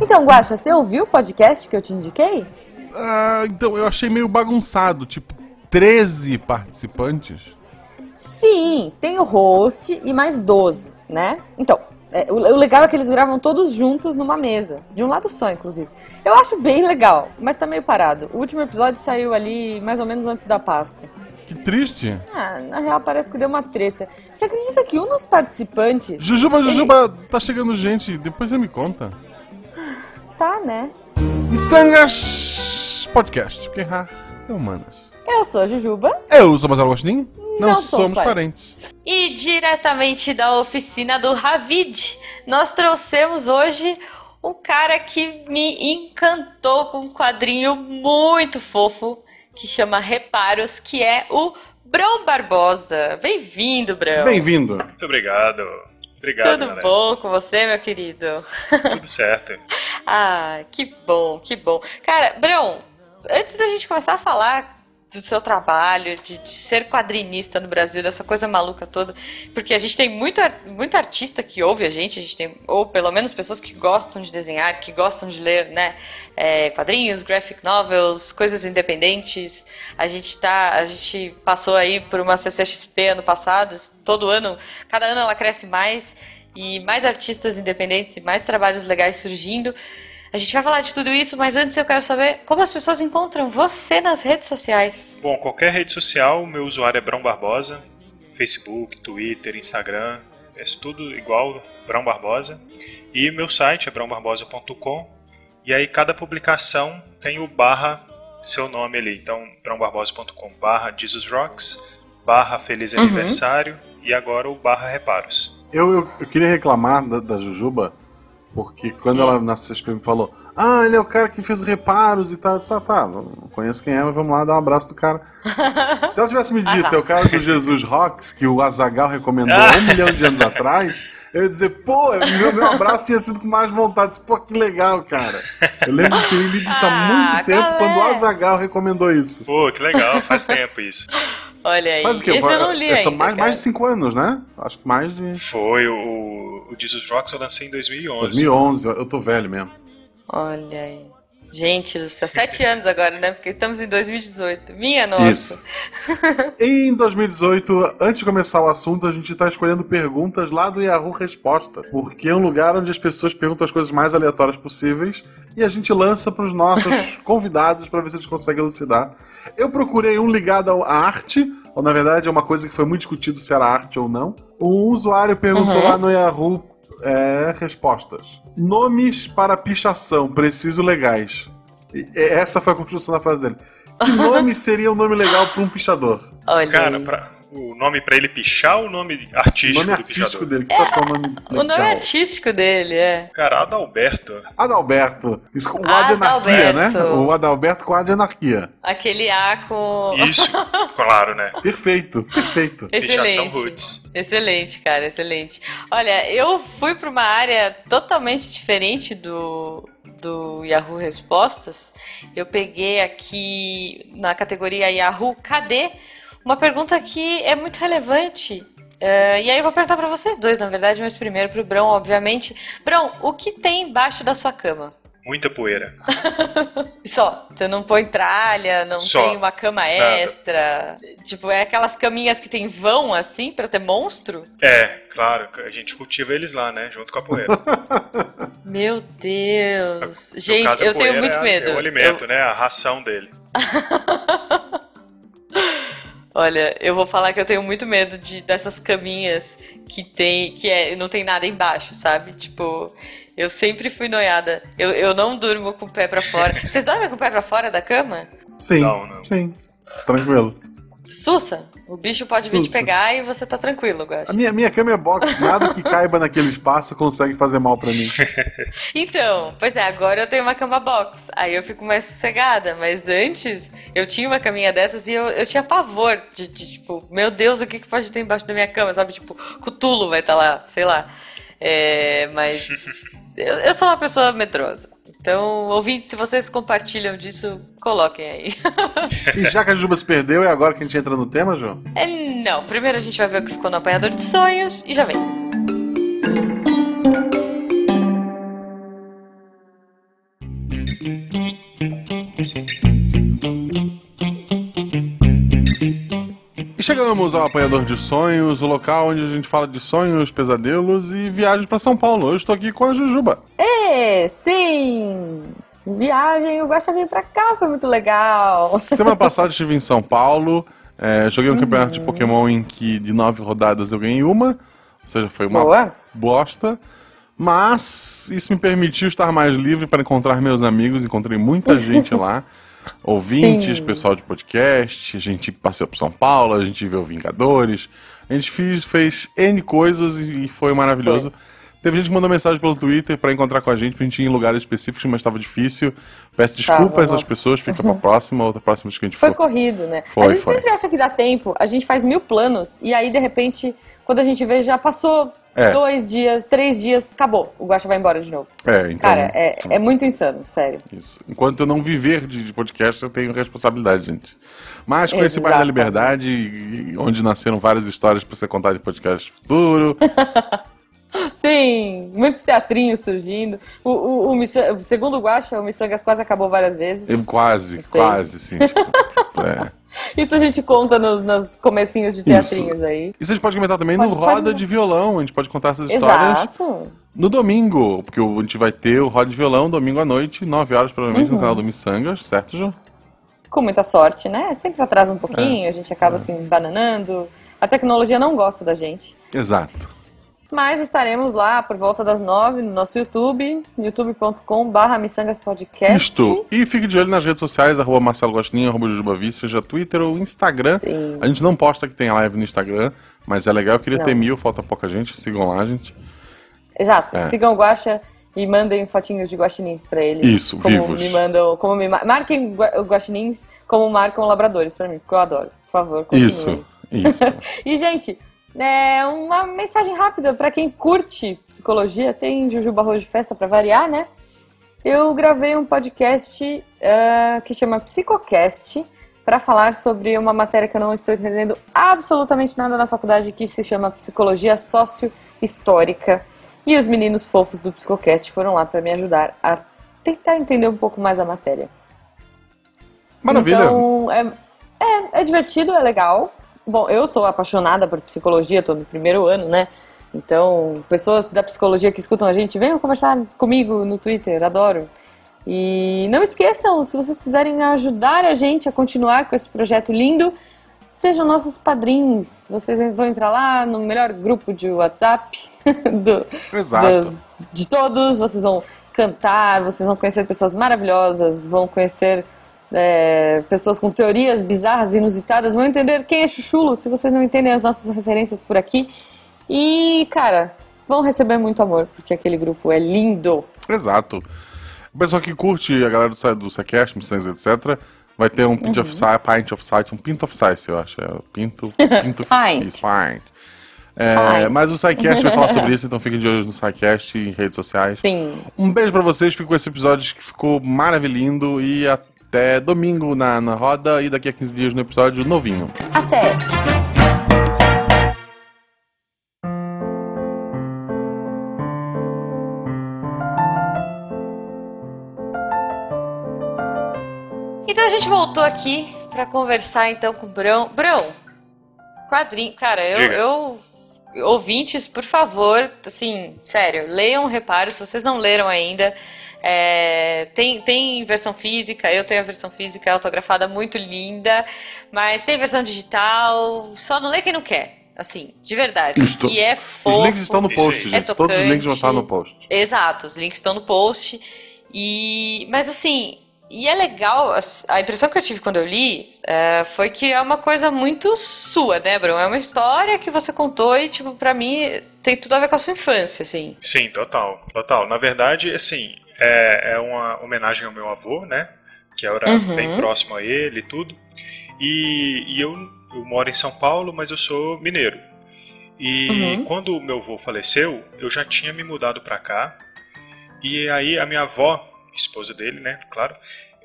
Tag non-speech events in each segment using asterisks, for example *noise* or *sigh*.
Então, Guaxa, você ouviu o podcast que eu te indiquei? Ah, então, eu achei meio bagunçado, tipo, 13 participantes. Sim, tem o host e mais 12, né? Então, é, o, o legal é que eles gravam todos juntos numa mesa, de um lado só, inclusive. Eu acho bem legal, mas tá meio parado. O último episódio saiu ali mais ou menos antes da Páscoa. Que triste. Ah, na real parece que deu uma treta. Você acredita que um dos participantes. Jujuba, Jujuba, tá chegando gente, depois você me conta. Tá, né? Missangas Podcast, porque errar é humanas. Eu sou a Jujuba. Eu sou Marcelo Agostinho. Não, Não somos somos parentes. E diretamente da oficina do Ravid, nós trouxemos hoje um cara que me encantou com um quadrinho muito fofo que chama Reparos, que é o Brão Barbosa. Bem-vindo, Brão. Bem-vindo. Muito obrigado. Obrigado, Tudo galera. bom com você, meu querido? Tudo certo. *laughs* Ah, que bom, que bom. Cara, Brão, antes da gente começar a falar do seu trabalho, de, de ser quadrinista no Brasil, dessa coisa maluca toda, porque a gente tem muito, muito artista que ouve a gente, a gente tem, ou pelo menos pessoas que gostam de desenhar, que gostam de ler, né, é, quadrinhos, graphic novels, coisas independentes. A gente tá, a gente passou aí por uma CCXP ano passado, todo ano, cada ano ela cresce mais e mais artistas independentes e mais trabalhos legais surgindo. A gente vai falar de tudo isso, mas antes eu quero saber como as pessoas encontram você nas redes sociais. Bom, qualquer rede social, meu usuário é Brão Barbosa. Facebook, Twitter, Instagram, é tudo igual, Brão Barbosa. E meu site é brãobarbosa.com. E aí cada publicação tem o barra seu nome ali. Então, brãobarbosa.com barra Jesus Rocks, barra Feliz Aniversário e agora o barra Reparos. Eu, eu, eu queria reclamar da, da Jujuba, porque quando ela na CSP me falou, ah, ele é o cara que fez reparos e tal, eu disse, ah, tá, não conheço quem é, mas vamos lá dar um abraço do cara. *laughs* Se ela tivesse me dito, é o cara do Jesus Rocks, que o Azagal recomendou um milhão de anos atrás, eu ia dizer, pô, meu, meu abraço tinha sido com mais vontade. Disse, Pô, que legal, cara. Eu lembro de ter lido isso há Ah, muito tempo, galera. quando o Azagal recomendou isso. Pô, que legal, faz tempo isso. Olha aí. Faz o quê? Esse eu não li São ainda, mais, mais de cara. cinco anos, né? Acho que mais de Foi o, o Jesus Rocks eu lancei em 2011. 2011. Eu tô velho mesmo. Olha aí. Gente do céu, sete anos agora, né? Porque estamos em 2018. Minha nossa. Isso. em 2018, antes de começar o assunto, a gente está escolhendo perguntas lá do Yahoo Respostas, porque é um lugar onde as pessoas perguntam as coisas mais aleatórias possíveis e a gente lança para os nossos *laughs* convidados para ver se eles conseguem elucidar. Eu procurei um ligado à arte, ou na verdade é uma coisa que foi muito discutido se era arte ou não. Um usuário perguntou Uhum. lá no Yahoo é, respostas. Nomes para pichação, preciso legais. E- essa foi a construção da frase dele. Que *laughs* nome seria um nome legal para um pichador? Olha Cara, pra- o nome pra ele pichar ou o nome artístico O nome do artístico pichador? dele, que que é um nome legal? O nome artístico dele é. Cara, Adalberto. Adalberto. Isso com o A de anarquia, né? O Adalberto com A de anarquia. Aquele A com. Isso, *laughs* claro, né? Perfeito, perfeito. Excelente. Roots. Excelente, cara, excelente. Olha, eu fui para uma área totalmente diferente do, do Yahoo Respostas. Eu peguei aqui na categoria Yahoo Cadê uma pergunta que é muito relevante. É, e aí eu vou perguntar para vocês dois, na verdade, mas primeiro pro Brão, obviamente. Brão, o que tem embaixo da sua cama? Muita poeira. *laughs* Só. Você não põe tralha, não Só. tem uma cama Nada. extra. Tipo, é aquelas caminhas que tem vão assim pra ter monstro? É, claro, a gente cultiva eles lá, né? Junto com a poeira. *laughs* Meu Deus. No Gente, caso, eu tenho muito é- medo. É o alimento, Eu- né? A ração dele. *laughs* olha, eu vou falar que eu tenho muito medo de dessas caminhas que tem, que é, não tem nada embaixo, sabe? Tipo, eu sempre fui noiada. Eu, eu não durmo com o pé pra fora. *laughs* Vocês dormem com o pé pra fora da cama? Sim, Não, não. sim. Tranquilo. Sussa, o bicho pode vir te pegar e você tá tranquilo, eu A acho. minha, minha cama é box, *laughs* nada que caiba naquele espaço consegue fazer mal pra mim. *laughs* Então, pois é, agora eu tenho uma cama box. Aí eu fico mais sossegada. Mas antes, eu tinha uma caminha dessas e eu, eu tinha pavor de, de, tipo, meu Deus, o que, que pode ter embaixo da minha cama, sabe? Tipo, Cutulo vai estar lá, sei lá. É, mas eu, eu sou uma pessoa medrosa. Então, ouvintes, se vocês compartilham disso, coloquem aí. E já que a Juba se perdeu, é agora que a gente entra no tema, João? É, não, primeiro a gente vai ver o que ficou no apanhador de sonhos e já vem. Chegamos ao Apanhador de Sonhos, o local onde a gente fala de sonhos, pesadelos e viagens para São Paulo. Eu estou aqui com a Jujuba. É, sim! Viagem, o Guaxa veio pra cá, foi muito legal. Semana *laughs* passada estive em São Paulo, é, joguei um uhum. campeonato de Pokémon em que de nove rodadas eu ganhei uma, ou seja, foi uma Boa. bosta. Mas isso me permitiu estar mais livre para encontrar meus amigos, encontrei muita *laughs* gente lá ouvintes, Sim. pessoal de podcast, a gente passeou por São Paulo, a gente viu Vingadores, a gente fez, fez N coisas e foi maravilhoso. Foi. Teve gente que mandou mensagem pelo Twitter para encontrar com a gente, pra gente ir em lugares específicos, mas estava difícil. Peço desculpa a essas pessoas, fica pra próxima, outra próxima que a gente foi for. Foi corrido, né? Foi, a gente foi. sempre acha que dá tempo, a gente faz mil planos, e aí, de repente, quando a gente vê, já passou é. dois dias, três dias, acabou. O Guaxa vai embora de novo. É, então. Cara, é, é muito insano, sério. Isso. Enquanto eu não viver de, de podcast, eu tenho responsabilidade, gente. Mas com esse Bairro da Liberdade, onde nasceram várias histórias para ser contada em podcast futuro. *laughs* Sim, muitos teatrinhos surgindo. O, o, o, segundo o Guaxa, o Missangas quase acabou várias vezes. Eu, quase, quase, sim. Tipo, *laughs* é. Isso a gente conta nos, nos comecinhos de teatrinhos Isso. aí. Isso a gente pode comentar também pode, no Roda pode... de Violão. A gente pode contar essas histórias Exato. no domingo. Porque a gente vai ter o Roda de Violão domingo à noite, 9 horas provavelmente, uhum. no canal do Missangas, certo, Ju? Com muita sorte, né? Sempre atrasa um pouquinho, é. a gente acaba é. assim, bananando. A tecnologia não gosta da gente. Exato. Mas estaremos lá por volta das nove no nosso YouTube, youtube.com.br missangaspodcast. Isto. E fique de olho nas redes sociais, arroba Marcelo Gostinho, arroba Jujubavi, seja Twitter ou Instagram. Sim. A gente não posta que tem live no Instagram, mas é legal, eu queria não. ter mil, falta pouca gente, sigam lá, gente. Exato, é. sigam o Guaxa e mandem fotinhos de guaxinins para ele. Isso, como vivos. Me mandam, como me marquem guaxinins como marcam labradores para mim, porque eu adoro. Por favor, continue. Isso, isso. *laughs* e gente, é uma mensagem rápida para quem curte psicologia, tem Jujuba Arroz de Festa para variar, né? Eu gravei um podcast uh, que chama Psicocast para falar sobre uma matéria que eu não estou entendendo absolutamente nada na faculdade, que se chama Psicologia Sócio-Histórica. E os meninos fofos do Psicocast foram lá para me ajudar a tentar entender um pouco mais a matéria. Maravilha! Então, é, é, é divertido, é legal. Bom, eu tô apaixonada por psicologia, tô no primeiro ano, né? Então, pessoas da psicologia que escutam a gente, venham conversar comigo no Twitter, adoro. E não esqueçam, se vocês quiserem ajudar a gente a continuar com esse projeto lindo, sejam nossos padrinhos. Vocês vão entrar lá no melhor grupo de WhatsApp *laughs* do, Exato. Do, de todos. Vocês vão cantar, vocês vão conhecer pessoas maravilhosas, vão conhecer é, pessoas com teorias bizarras, inusitadas, vão entender quem é Chuchulo, se vocês não entendem as nossas referências por aqui. E, cara, vão receber muito amor, porque aquele grupo é lindo. Exato. O pessoal que curte a galera do, do Sequest, missões, etc., vai ter um Pint uhum. of Sight, Pint of Sight, um Pint of Sight, eu acho. É, pinto, pinto *laughs* of Pint. Pint. É, mas o SciCast vai falar sobre *laughs* isso, então fiquem de olho no SciCast e redes sociais. Sim. Um beijo para vocês, fico com esse episódio que ficou maravilhoso e até até domingo na, na roda e daqui a 15 dias no episódio novinho. Até! Então a gente voltou aqui para conversar então com o Brão. Brão, quadrinho. Cara, eu, eu ouvintes, por favor, assim, sério, leiam Reparo, se vocês não leram ainda. É, tem, tem versão física, eu tenho a versão física autografada muito linda, mas tem versão digital, só não lê quem não quer. Assim, de verdade. Estou... E é fofo. Os links estão no post, gente. É Todos os links vão estar no post. Exato, os links estão no post. E, mas assim, e é legal, a impressão que eu tive quando eu li é, foi que é uma coisa muito sua, né, Bruno? É uma história que você contou e, tipo, pra mim tem tudo a ver com a sua infância, assim. Sim, total, total. Na verdade, assim, é, é uma homenagem ao meu avô, né? Que era uhum. bem próximo a ele e tudo. E, e eu, eu moro em São Paulo, mas eu sou mineiro. E uhum. quando o meu avô faleceu, eu já tinha me mudado pra cá. E aí a minha avó esposa dele, né, claro,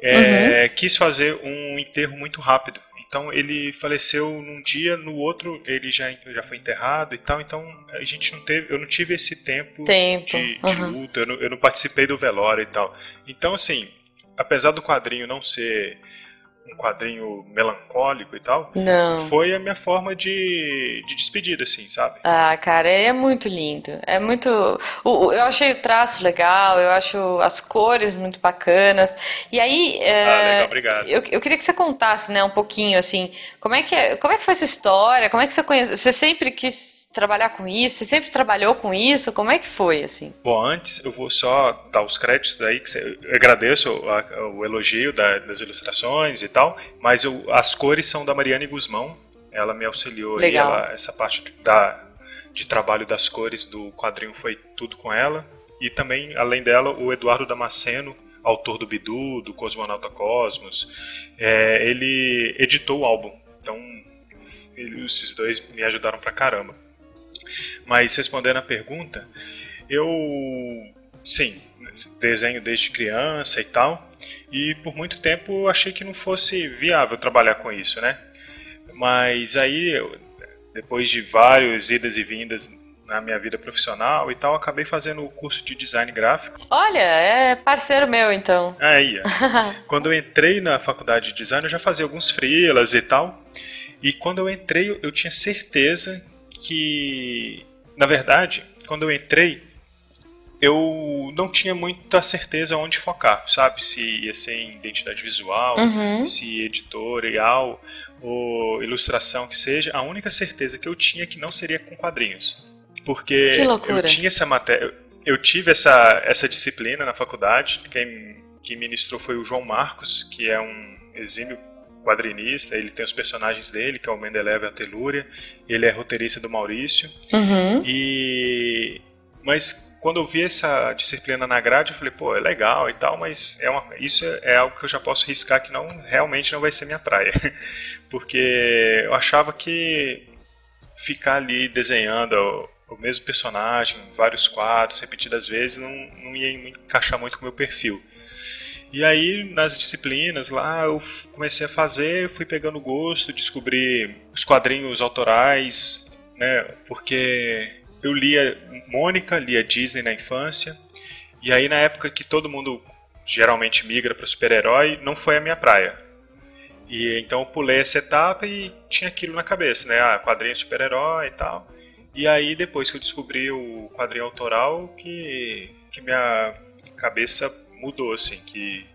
é, uhum. quis fazer um enterro muito rápido. Então ele faleceu num dia, no outro ele já, já foi enterrado e tal. Então a gente não teve, eu não tive esse tempo, tempo. De, de uhum. luta, eu não, eu não, participei do velório e tal. Então assim, apesar do quadrinho não ser um quadrinho melancólico e tal, Não. foi a minha forma de, de despedida, assim, sabe? Ah, cara, é muito lindo. É muito. o- eu achei o traço legal, eu acho as cores muito bacanas. E aí, é, Ah, legal, obrigado. eu, eu queria que você contasse, né, um pouquinho assim, como é que é, como é que foi essa história? Como é que você conhece? Você sempre quis trabalhar com isso? Você sempre trabalhou com isso? Como é que foi, assim? Bom, antes eu vou só dar os créditos aí, que você- eu agradeço a- o elogio da- das ilustrações e tal, mas eu- as cores são da Mariane Guzmão, ela me auxiliou aí, Legal. ela- essa parte da, de trabalho das cores do quadrinho foi tudo com ela, e também, além dela, o Eduardo Damasceno, autor do Bidu, do Cosmonauta Cosmos, é, ele editou o álbum, então esses dois me ajudaram pra caramba. Mas respondendo a pergunta, eu sim, desenho desde criança e tal, e por muito tempo achei que não fosse viável trabalhar com isso, né? Mas aí, eu- depois de vários idas e vindas na minha vida profissional e tal, acabei fazendo o curso de design gráfico. Olha, é parceiro meu, então. Aí, *laughs* quando eu entrei na faculdade de design, eu já fazia alguns freelas e tal. E quando eu entrei, eu tinha certeza que, na verdade, quando eu entrei, eu não tinha muita certeza onde focar, sabe? Se ia ser em identidade visual, Uhum. se editorial ou ilustração que seja. A única certeza que eu tinha é que não seria com quadrinhos. Porque eu tinha essa matéria, eu tive essa, essa disciplina na faculdade, quem, quem ministrou foi o João Marcos, que é um exímio quadrinista, ele tem os personagens dele, que é o Mendeleev e a Telúria, ele é roteirista do Maurício, Uhum. e mas quando eu vi essa disciplina na grade, eu falei, pô, é legal e tal, mas é uma, isso é algo que eu já posso riscar que não realmente não vai ser minha praia. *laughs* Porque eu achava que ficar ali desenhando o, o mesmo personagem, vários quadros, repetidas vezes, não, não ia encaixar muito com o meu perfil. E aí, nas disciplinas lá, eu comecei a fazer, fui pegando gosto, descobri os quadrinhos autorais, né? Porque eu lia Mônica, lia Disney na infância, e aí na época que todo mundo geralmente migra para super-herói, não foi a minha praia. E então eu pulei essa etapa e tinha aquilo na cabeça, né? Ah, quadrinho super-herói e tal. E aí depois que eu descobri o quadrinho autoral, que, que minha cabeça mudou, assim, que,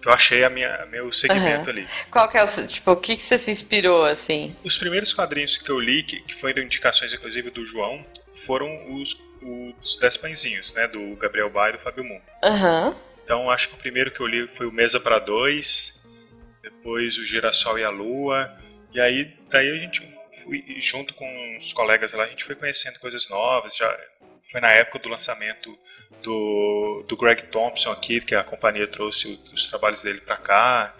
que eu achei a minha, meu segmento Aham. ali. Qual que é o, tipo, o que que você se inspirou, assim? Os primeiros quadrinhos que eu li, que, que foram indicações inclusive do João, foram os, os Dez Pãezinhos, né? Do Gabriel Baia e do Fábio Moon. Aham. Então acho que o primeiro que eu li foi o Mesa para Dois, depois o Girassol e a Lua, e aí daí a gente fui junto com os colegas lá, a gente foi conhecendo coisas novas, já foi na época do lançamento do, do Greg Thompson aqui, que a companhia trouxe os trabalhos dele para cá.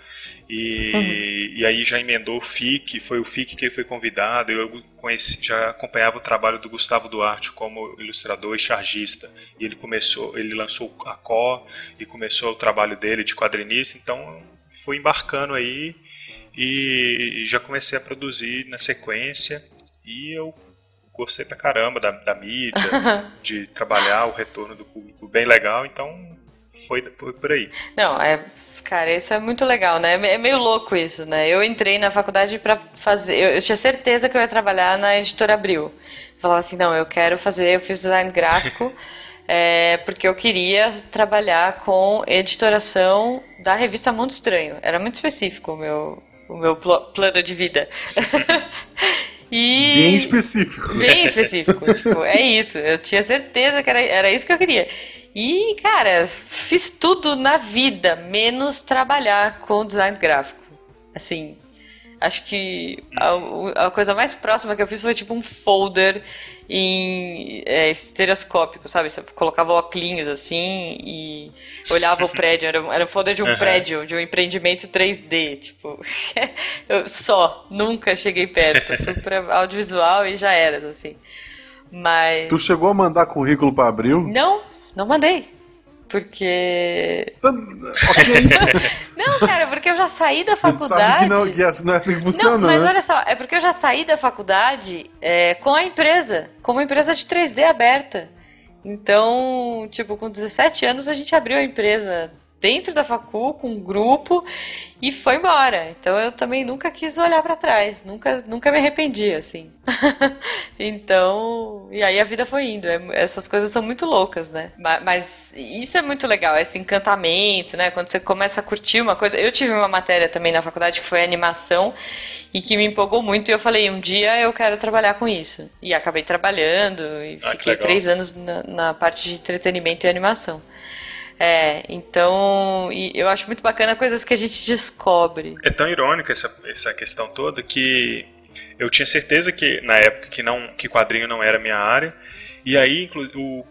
E, e aí já emendou o FIC, foi o FIC que ele foi convidado. Eu conheci, já acompanhava o trabalho do Gustavo Duarte como ilustrador e chargista. E ele começou, ele lançou a CO e começou o trabalho dele de quadrinista. Então fui embarcando aí e já comecei a produzir na sequência. E eu gostei pra caramba da, da mídia, *laughs* de trabalhar o retorno do público bem legal. Então foi, por aí. Não, é, cara, isso é muito legal, né? É meio louco isso, né? Eu entrei na faculdade pra fazer, eu, eu tinha certeza que eu ia trabalhar na editora Abril. Falava assim, não, eu quero fazer, eu fiz design gráfico, *laughs* é, porque eu queria trabalhar com editoração da revista Mundo Estranho. Era muito específico o meu, o meu pl- plano de vida. *laughs* E... Bem específico. Bem específico, *laughs* tipo, é isso. Eu tinha certeza que era, era isso que eu queria. E, cara, fiz tudo na vida, menos trabalhar com design gráfico. Assim, acho que a, a coisa mais próxima que eu fiz foi tipo um folder em é, estereoscópico, sabe? Você colocava óculos assim e olhava o prédio. Era, era folder de um Aham. prédio, de um empreendimento 3D, tipo. *laughs* eu só, nunca cheguei perto. Fui pra *laughs* audiovisual e já era, assim. Mas. Tu chegou a mandar currículo pra Abril? Não, não mandei. Porque. ok. *laughs* Não, cara, porque eu já saí da faculdade. que não, que é- não é assim que funciona, Não, mas né? olha só, é porque eu já saí da faculdade é, com a empresa, com uma empresa de 3D aberta. Então, tipo, com 17 anos a gente abriu a empresa dentro da facul com um grupo e foi embora. Então eu também nunca quis olhar para trás, nunca, nunca me arrependi assim. *laughs* então, e aí a vida foi indo. É, essas coisas são muito loucas, né? Mas, mas, isso é muito legal, esse encantamento, né? Quando você começa a curtir uma coisa. Eu tive uma matéria também na faculdade que foi animação e que me empolgou muito e eu falei, um dia eu quero trabalhar com isso. E acabei trabalhando e ah, fiquei três anos na, na parte de entretenimento e animação. É, então eu acho muito bacana coisas que a gente descobre. É tão irônica essa, essa questão toda que eu tinha certeza que na época que não que quadrinho não era minha área e aí o,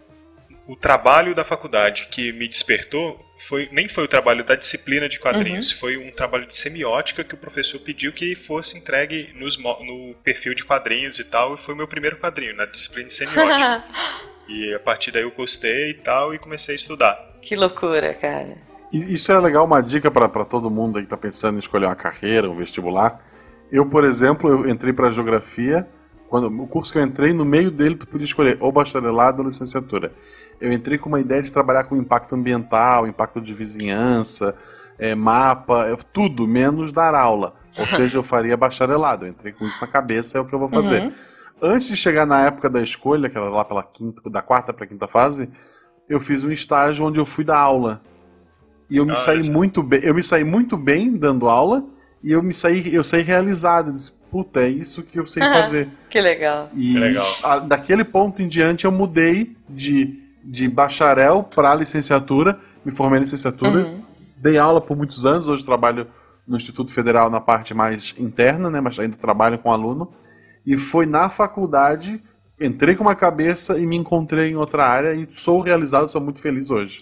o trabalho da faculdade que me despertou foi, nem foi o trabalho da disciplina de quadrinhos, uhum. foi um trabalho de semiótica que o professor pediu que fosse entregue nos, no perfil de quadrinhos e tal, e foi o meu primeiro quadrinho, na disciplina de semiótica. *laughs* e a partir daí eu gostei e tal, e comecei a estudar. Que loucura, cara. Isso é legal, uma dica para todo mundo aí que está pensando em escolher uma carreira, um vestibular. Eu, por exemplo, eu entrei para geografia. Quando o curso que eu entrei, no meio dele tu podia escolher ou bacharelado ou licenciatura. Eu entrei com uma ideia de trabalhar com impacto ambiental, impacto de vizinhança, é, mapa, é, tudo menos dar aula. Ou *laughs* seja, eu faria bacharelado. Eu entrei com isso na cabeça, é o que eu vou fazer. Uhum. Antes de chegar na época da escolha, que era lá pela quinta, da quarta para quinta fase, eu fiz um estágio onde eu fui dar aula. E eu me ah, saí muito bem, eu me saí muito bem dando aula e eu me saí, eu saí realizado. Eu disse, puta, é isso que eu sei fazer. que legal. E que legal. A, daquele ponto em diante eu mudei de, de bacharel para licenciatura, me formei em licenciatura, uhum. dei aula por muitos anos, hoje trabalho no Instituto Federal na parte mais interna, né, mas ainda trabalho com aluno. E foi na faculdade entrei com uma cabeça e me encontrei em outra área e sou realizado, sou muito feliz hoje.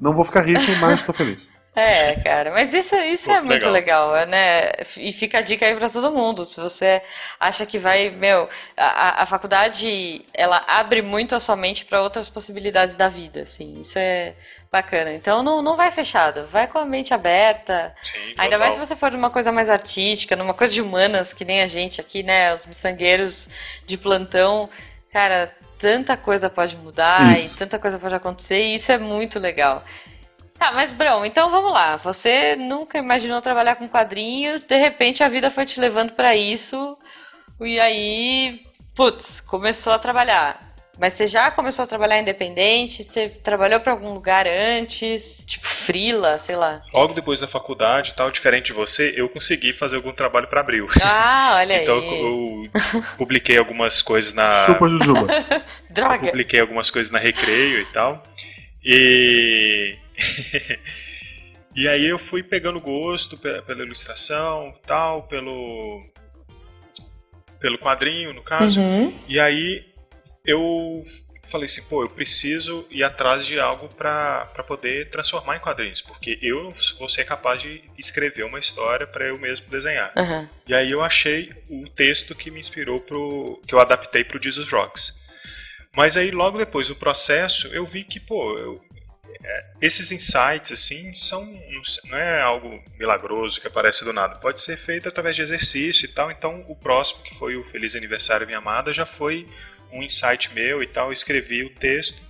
Não vou ficar rico, mas estou feliz. *laughs* É, cara, mas isso, isso Pô, é muito legal. legal. né? E fica a dica aí para todo mundo. Se você acha que vai, meu, a, a faculdade ela abre muito a sua mente para outras possibilidades da vida, assim. Isso é bacana. Então não, não vai fechado, vai com a mente aberta. Sim, Ainda mais se você for numa coisa mais artística, numa coisa de humanas, que nem a gente aqui, né? Os miçangueiros de plantão. Cara, tanta coisa pode mudar isso. e tanta coisa pode acontecer, e isso é muito legal. Tá, mas Brão, então vamos lá. Você nunca imaginou trabalhar com quadrinhos, de repente a vida foi te levando para isso, e aí, putz, começou a trabalhar. Mas você já começou a trabalhar independente? Você trabalhou para algum lugar antes? Tipo frila, sei lá. Logo depois da faculdade tal, diferente de você, eu consegui fazer algum trabalho para Abril. Ah, olha *laughs* então, aí. Então eu, eu publiquei algumas coisas na Chupa Jujuba. *laughs* Droga. Eu publiquei algumas coisas na Recreio e tal. E *laughs* e aí eu fui pegando gosto pela ilustração, tal, pelo pelo quadrinho, no caso. Uhum. E aí eu falei assim, pô, eu preciso ir atrás de algo para poder transformar em quadrinhos, porque eu vou ser capaz de escrever uma história para eu mesmo desenhar. Uhum. E aí eu achei o texto que me inspirou pro que eu adaptei pro Jesus Rocks. Mas aí logo depois do processo eu vi que, pô, eu, é, esses insights assim são não é algo milagroso que aparece do nada pode ser feito através de exercício e tal então o próximo que foi o feliz aniversário minha amada já foi um insight meu e tal escrevi o texto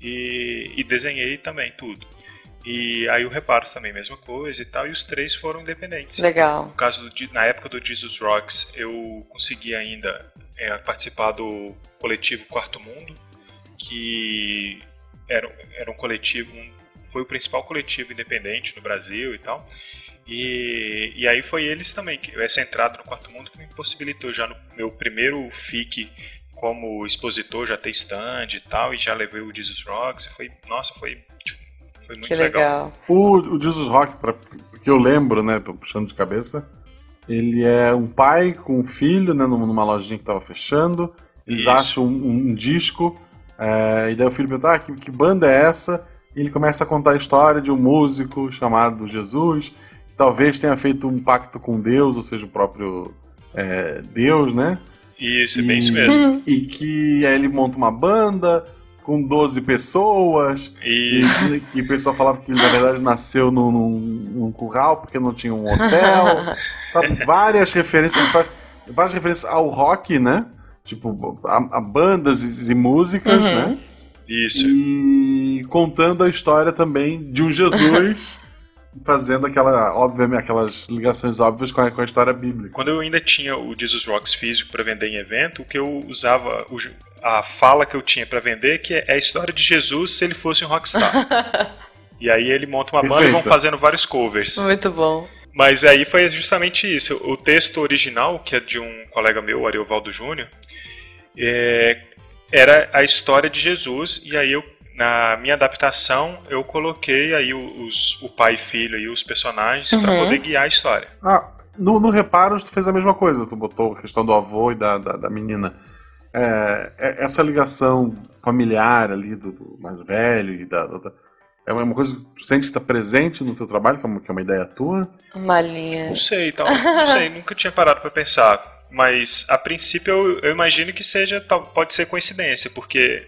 e, e desenhei também tudo. E aí o reparo também mesma coisa e tal e os três foram independentes. Legal. No caso do, na época do Jesus Rocks eu consegui ainda é, participar do coletivo Quarto Mundo que era, era um coletivo, um, foi o principal coletivo independente no Brasil e tal. E, e aí foi eles também, que essa entrada no Quarto Mundo que me possibilitou já no meu primeiro FIC como expositor, já ter stand e tal, e já levei o Jesus Rocks, e foi, nossa, foi, foi muito que legal. legal. O, o Jesus Rock, pra, que eu lembro, né, puxando de cabeça, ele é um pai com um filho, né, numa lojinha que estava fechando, eles Isso. acham um, um disco é, e daí o filho pergunta, ah, que, que, banda é essa? E ele começa a contar a história de um músico chamado Jesus, que talvez tenha feito um pacto com Deus, ou seja, o próprio é, Deus, né? Isso, é bem isso mesmo. *laughs* E que aí ele monta uma banda com 12 pessoas. Isso. E que o pessoal falava que na verdade nasceu num, num, num curral porque não tinha um hotel. *laughs* Sabe, várias referências, várias referências ao rock, né? tipo, a, a bandas e, e músicas, uhum. né? Isso. E contando a história também de um Jesus *laughs* fazendo aquela, obviamente, aquelas ligações óbvias com a, com a história bíblica. Quando eu ainda tinha o Jesus Rocks físico para vender em evento, o que eu usava, o, a fala que eu tinha para vender, que é a história de Jesus se ele fosse um rockstar. *laughs* e aí ele monta uma banda e vão fazendo vários covers. Muito bom. Mas aí foi justamente isso. O texto original, que é de um colega meu, Ariovaldo Júnior, é, era a história de Jesus, e aí eu na minha adaptação, eu coloquei aí os, o pai e filho e os personagens uhum. para poder guiar a história. Ah, no, no Reparos tu fez a mesma coisa, tu botou a questão do avô e da, da, da menina. É, é, essa ligação familiar ali do, do mais velho e da, da, é uma coisa que tu sente que está presente no teu trabalho, que é uma, que é uma ideia tua? Uma linha. Não sei, então, não sei, *laughs* nunca tinha parado para pensar. Mas a princípio eu, eu imagino que seja, pode ser coincidência, porque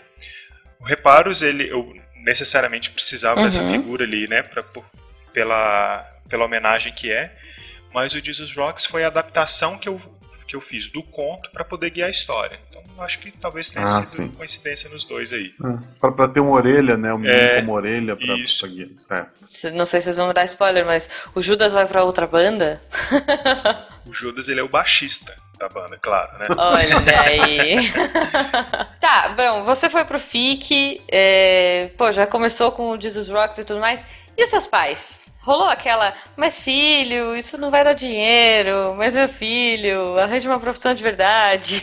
o Reparos, ele, eu necessariamente precisava uhum. dessa figura ali, né, pra, por, pela, pela homenagem que é, mas o Jesus Rocks foi a adaptação que eu, que eu fiz do conto para poder guiar a história. Então acho que talvez tenha ah, sido sim. coincidência nos dois aí. É, para ter uma orelha, né, um menino é, como orelha para guiar. Certo. Não sei se vocês vão me dar spoiler, mas o Judas vai para outra banda? *laughs* o Judas ele é o baixista da banda, claro, né? Olha aí. *laughs* tá, bom, você foi pro FIC, é, pô, já começou com o Jesus Rocks e tudo mais. E os seus pais? Rolou aquela, mas filho, isso não vai dar dinheiro, mas meu filho, arranje uma profissão de verdade.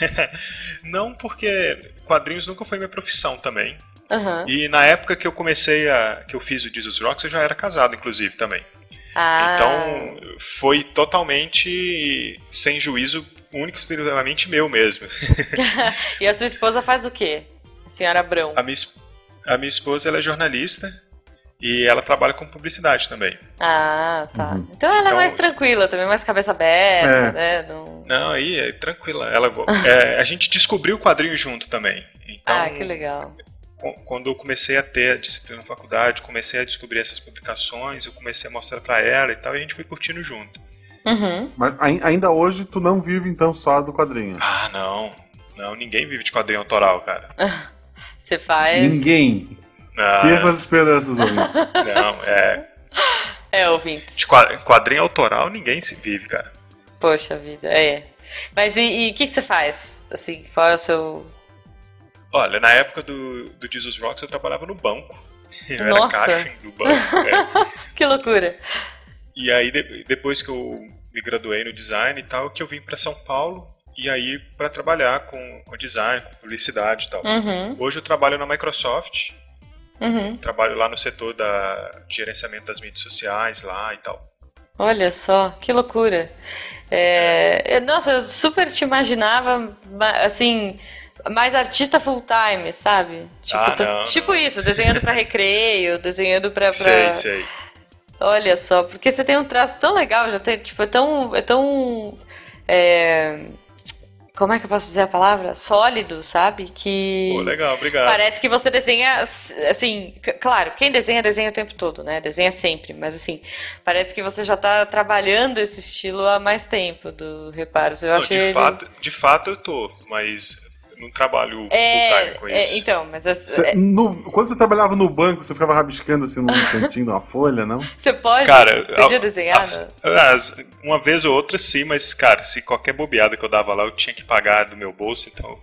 *laughs* não, porque quadrinhos nunca foi minha profissão também. Uhum. E na época que eu comecei a. que eu fiz o Jesus Rocks, eu já era casado, inclusive, também. Ah. Então foi totalmente sem juízo, único exclusivamente meu mesmo. *laughs* e a sua esposa faz o quê? A senhora Abrão? A minha, a minha esposa ela é jornalista e ela trabalha com publicidade também. Ah, tá. Uhum. Então ela é então, é mais tranquila também, mais cabeça aberta, é. né? Não... Não, aí é tranquila. Ela, é, a gente descobriu o quadrinho junto também. Então, ah, que legal quando eu comecei a ter a disciplina na faculdade, comecei a descobrir essas publicações, eu comecei a mostrar para ela e tal, e a gente foi curtindo junto. Uhum. Mas ainda hoje tu não vive então só do quadrinho? Ah, não. Não, ninguém vive de quadrinho autoral, cara. *laughs* Você faz. Ninguém. Não. Perca as esperanças, *laughs* ouvintes. Não, é. É, ouvintes. De quadrinho autoral ninguém se vive, cara. Poxa vida, é. Mas e o que, que você faz? Assim, qual é o seu Olha, na época do, do Jesus Rocks eu trabalhava no banco. Eu Nossa. era caixa do banco. É. *laughs* que loucura. E aí de, depois que eu me graduei no design e tal, que eu vim para São Paulo e aí para trabalhar com, com design, com publicidade e tal. Uhum. Hoje eu trabalho na Microsoft. Uhum. Trabalho lá no setor da gerenciamento das mídias sociais lá e tal. Olha só, que loucura. É, nossa, eu super te imaginava, assim, mais artista full time, sabe? Tipo, ah, não, tipo não. isso, desenhando para recreio, *laughs* desenhando pra, pra. Sei, sei. Olha só, porque você tem um traço tão legal, já tem, tipo, é tão. É tão. É... Como é que eu posso dizer a palavra? Sólido, sabe? Que. Pô, legal, obrigado. Parece que você desenha. Assim, claro, quem desenha, desenha o tempo todo, né? Desenha sempre. Mas assim, parece que você já tá trabalhando esse estilo há mais tempo do Reparos. Eu Não, achei. De, ele... fato, de fato eu tô, mas não trabalho é, full com é, isso. então, mas... Cê, é... no, quando você trabalhava no banco, você ficava rabiscando assim num cantinho, numa folha, não? *laughs* Você pode? Cara, podia desenhar? A, uma vez ou outra sim, mas, cara, se qualquer bobeada que eu dava lá, eu tinha que pagar do meu bolso, então eu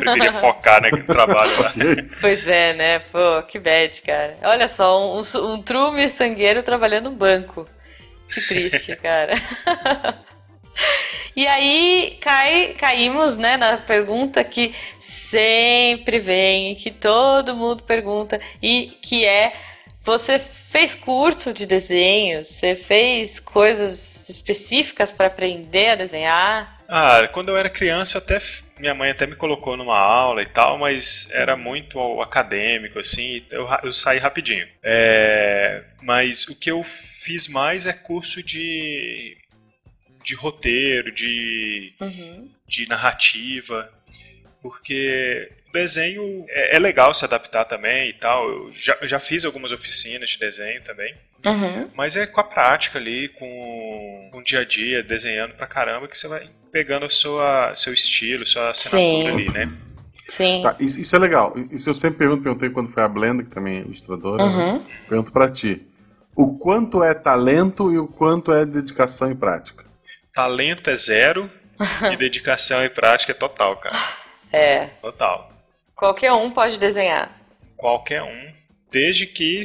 preferia *laughs* focar naquele trabalho lá. *laughs* Pois é, né? Pô, que bad, cara. Olha só, um, um, um true sangueiro trabalhando no banco. Que triste, cara. E aí cai, caímos né, na pergunta que sempre vem, que todo mundo pergunta, e que é: você fez curso de desenho? Você fez coisas específicas para aprender a desenhar? Ah, quando eu era criança, até minha mãe até me colocou numa aula e tal, mas era muito acadêmico, assim, eu, eu saí rapidinho. É, mas o que eu fiz mais é curso de de roteiro, de, uhum. de narrativa, porque o desenho é, é, legal se adaptar também e tal. Eu já, já fiz algumas oficinas de desenho também. Uhum. Mas é com a prática ali, com, com o dia a dia, desenhando pra caramba, que você vai pegando o sua, seu estilo, sua assinatura Sim. ali, né? Sim. Tá, isso, isso é legal. Isso eu sempre pergunto, perguntei quando foi a Blenda, que também é ilustradora. né? Uhum. Pergunto pra ti. O quanto é talento e o quanto é dedicação e prática? Talento é zero *laughs* e dedicação e prática é total, cara. É. Total. Qualquer um pode desenhar. Qualquer um, desde que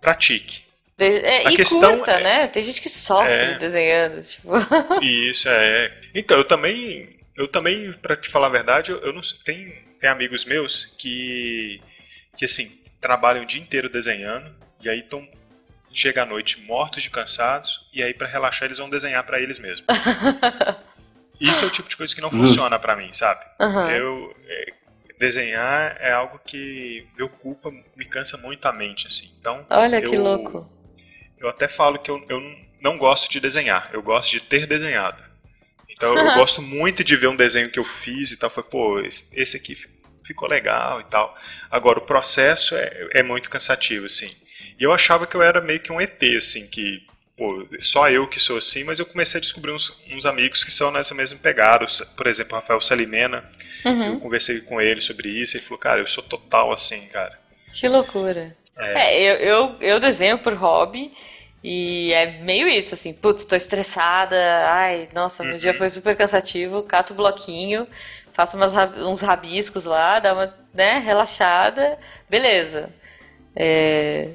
pratique. De- é, A e questão curta, é- né? Tem gente que sofre É. desenhando. Tipo. *laughs* Isso é. Então, eu também. Eu também, pra te falar a verdade, eu, eu não sei- tem, tem amigos meus que. que assim, trabalham o dia inteiro desenhando, e aí tão, chega à noite mortos de cansados, e aí pra relaxar eles vão desenhar pra eles mesmos. *laughs* Isso é o tipo de coisa que não Justo. funciona pra mim, sabe? Aham. Eu. é, desenhar é algo que me ocupa, me cansa muito a mente, assim. Então, Olha que eu- louco. eu até falo que eu, eu não gosto de desenhar, eu gosto de ter desenhado. Então eu *laughs* gosto muito de ver um desenho que eu fiz e tal, foi, pô, esse, aqui fi- ficou legal e tal. Agora, o processo é, é muito cansativo, assim. E eu achava que eu era meio que um ET, assim, que, pô, só eu que sou assim, mas eu comecei a descobrir uns, uns amigos que são nessa mesma pegada. Por exemplo, o Rafael Salimena, Uhum. eu conversei com ele sobre isso, e ele falou, cara, eu sou total assim, cara. Que loucura. É, eu, eu, eu desenho por hobby e é meio isso, assim, putz, tô estressada, ai, nossa, meu Uhum. dia foi super cansativo, cato o bloquinho, faço umas, uns rabiscos lá, dá uma, né, relaxada, beleza. É,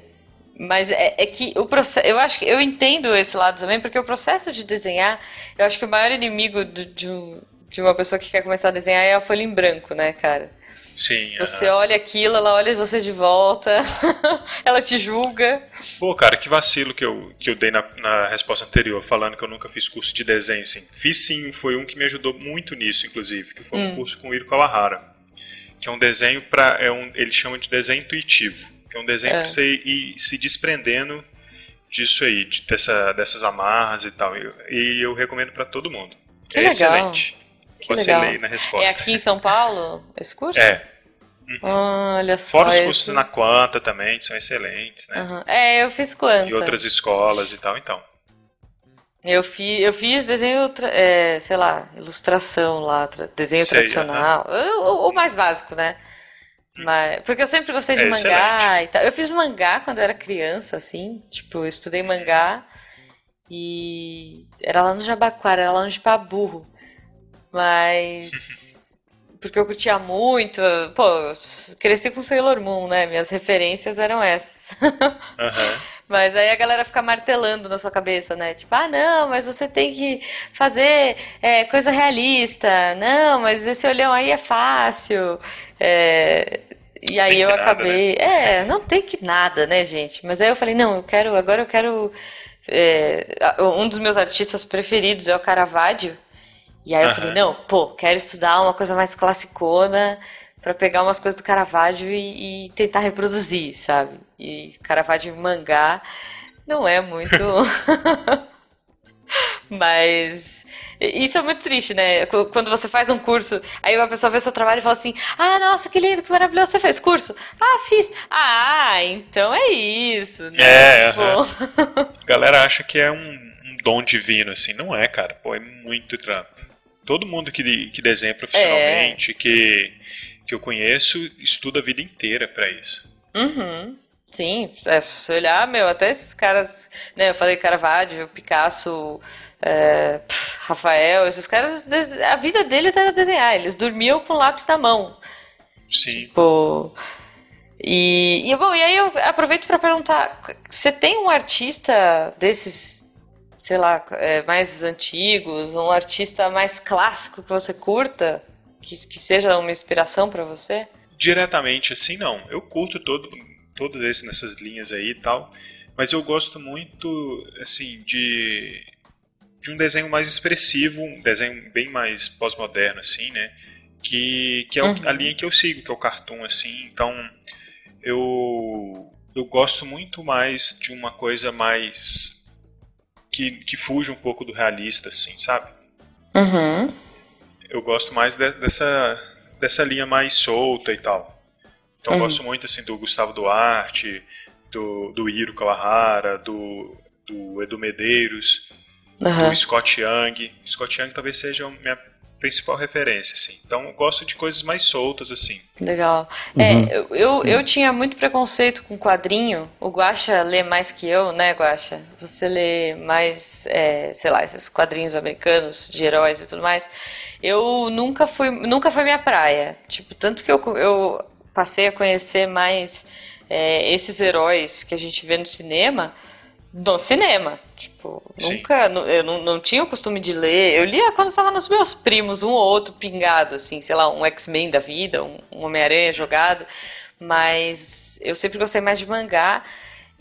mas é, é que o processo, eu acho que eu entendo esse lado também, porque o processo de desenhar, eu acho que o maior inimigo do- de, um- de uma pessoa que quer começar a desenhar é a folha em branco, né, cara? Sim. Você olha aquilo, ela olha você de volta, *laughs* ela te julga. Pô, cara, que vacilo que eu, que eu dei na, na resposta anterior, falando que eu nunca fiz curso de desenho, assim. Fiz sim, foi um que me ajudou muito nisso, inclusive, que foi um curso com o Iro Kawahara. Que é um desenho para é um, ele chama de desenho intuitivo. É um desenho É. pra você ir se desprendendo disso aí, de, dessa, dessas amarras e tal. E eu, e eu recomendo para todo mundo. Que é legal. excelente. Que Você legal. lê na É resposta. aqui em São Paulo esse curso? É. Olha só. Fora os esse- cursos na Quanta também, que são excelentes, né? Aham. É, eu fiz quanta. E outras escolas e tal, então. Eu, fi, eu fiz desenho, é, sei lá, ilustração lá, desenho Sei, tradicional. O, o- o mais básico, né? Mas, porque eu sempre gostei de É mangá e tal. Eu fiz mangá quando eu era criança, assim. Tipo, eu estudei mangá e era lá no Jabaquara, era lá no Jipaburro. Mas. *laughs* Porque eu curtia muito. Pô, cresci com Sailor Moon, né? Minhas referências eram essas. *laughs* Aham. Mas aí a galera fica martelando na sua cabeça, né? Tipo, ah, não, mas você tem que fazer é, coisa realista. Não, mas esse olhão aí é fácil. É, E aí eu que nada, acabei. É, não tem que nada, né, gente? Mas aí eu falei, não, eu quero. Agora eu quero. é, um dos meus artistas preferidos é o Caravaggio. E aí eu Aham. falei, não, pô, quero estudar uma coisa mais classicona pra pegar umas coisas do Caravaggio e, e tentar reproduzir, sabe? E Caravaggio em mangá não é muito. *laughs* *laughs* Mas isso é muito triste, né? Qu- Quando você faz um curso, aí uma pessoa vê seu trabalho e fala assim: Ah, nossa, que lindo, que maravilhoso, você fez curso? Ah, fiz. Ah, então é isso, né? É, Tipo, A galera acha que é um, um dom divino, assim. Não é, cara. Pô, é muito trampo. Todo mundo que, que desenha profissionalmente, que, que eu conheço, estuda a vida inteira pra isso. Uhum. Sim, é, se você olhar, meu, até esses caras, né, eu falei Caravaggio, Picasso, é, pff, Rafael, esses caras, a vida deles era desenhar, eles dormiam com lápis na mão, Sim. tipo, e, e, bom, e aí eu aproveito para perguntar, você tem um artista desses, sei lá, é, mais antigos, um artista mais clássico que você curta, que, que seja uma inspiração para você? Diretamente assim, não. Eu curto todo, todos esses nessas linhas aí e tal. Mas eu gosto muito, assim, de, de um desenho mais expressivo, um desenho bem mais pós-moderno, assim, né? Que, que é Uhum. a linha que eu sigo, que é o cartoon, assim. Então, eu, eu gosto muito mais de uma coisa mais. que, que fuja um pouco do realista, assim, sabe? Uhum. eu gosto mais de- dessa, dessa linha mais solta e tal. Então eu Uhum. gosto muito assim do Gustavo Duarte, do, do Iro Kawahara, do, do Edu Medeiros, Aham. do Scott Young. Scott Young talvez seja a minha principal referência, assim. Então eu gosto de coisas mais soltas, assim. Legal. Uhum. É, eu, eu, eu, tinha muito preconceito com quadrinho. O Guaxa lê mais que eu, né, Guaxa? Você lê mais, é, sei lá, esses quadrinhos americanos de heróis e tudo mais. Eu nunca fui, nunca foi minha praia. Tipo, tanto que eu, eu passei a conhecer mais é, esses heróis que a gente vê no cinema no cinema. Tipo, Sim. nunca. Eu não, não tinha o costume de ler. Eu lia quando estava nos meus primos, um ou outro pingado, assim, sei lá, um X-Men da vida, um, um Homem-Aranha jogado. Mas eu sempre gostei mais de mangá.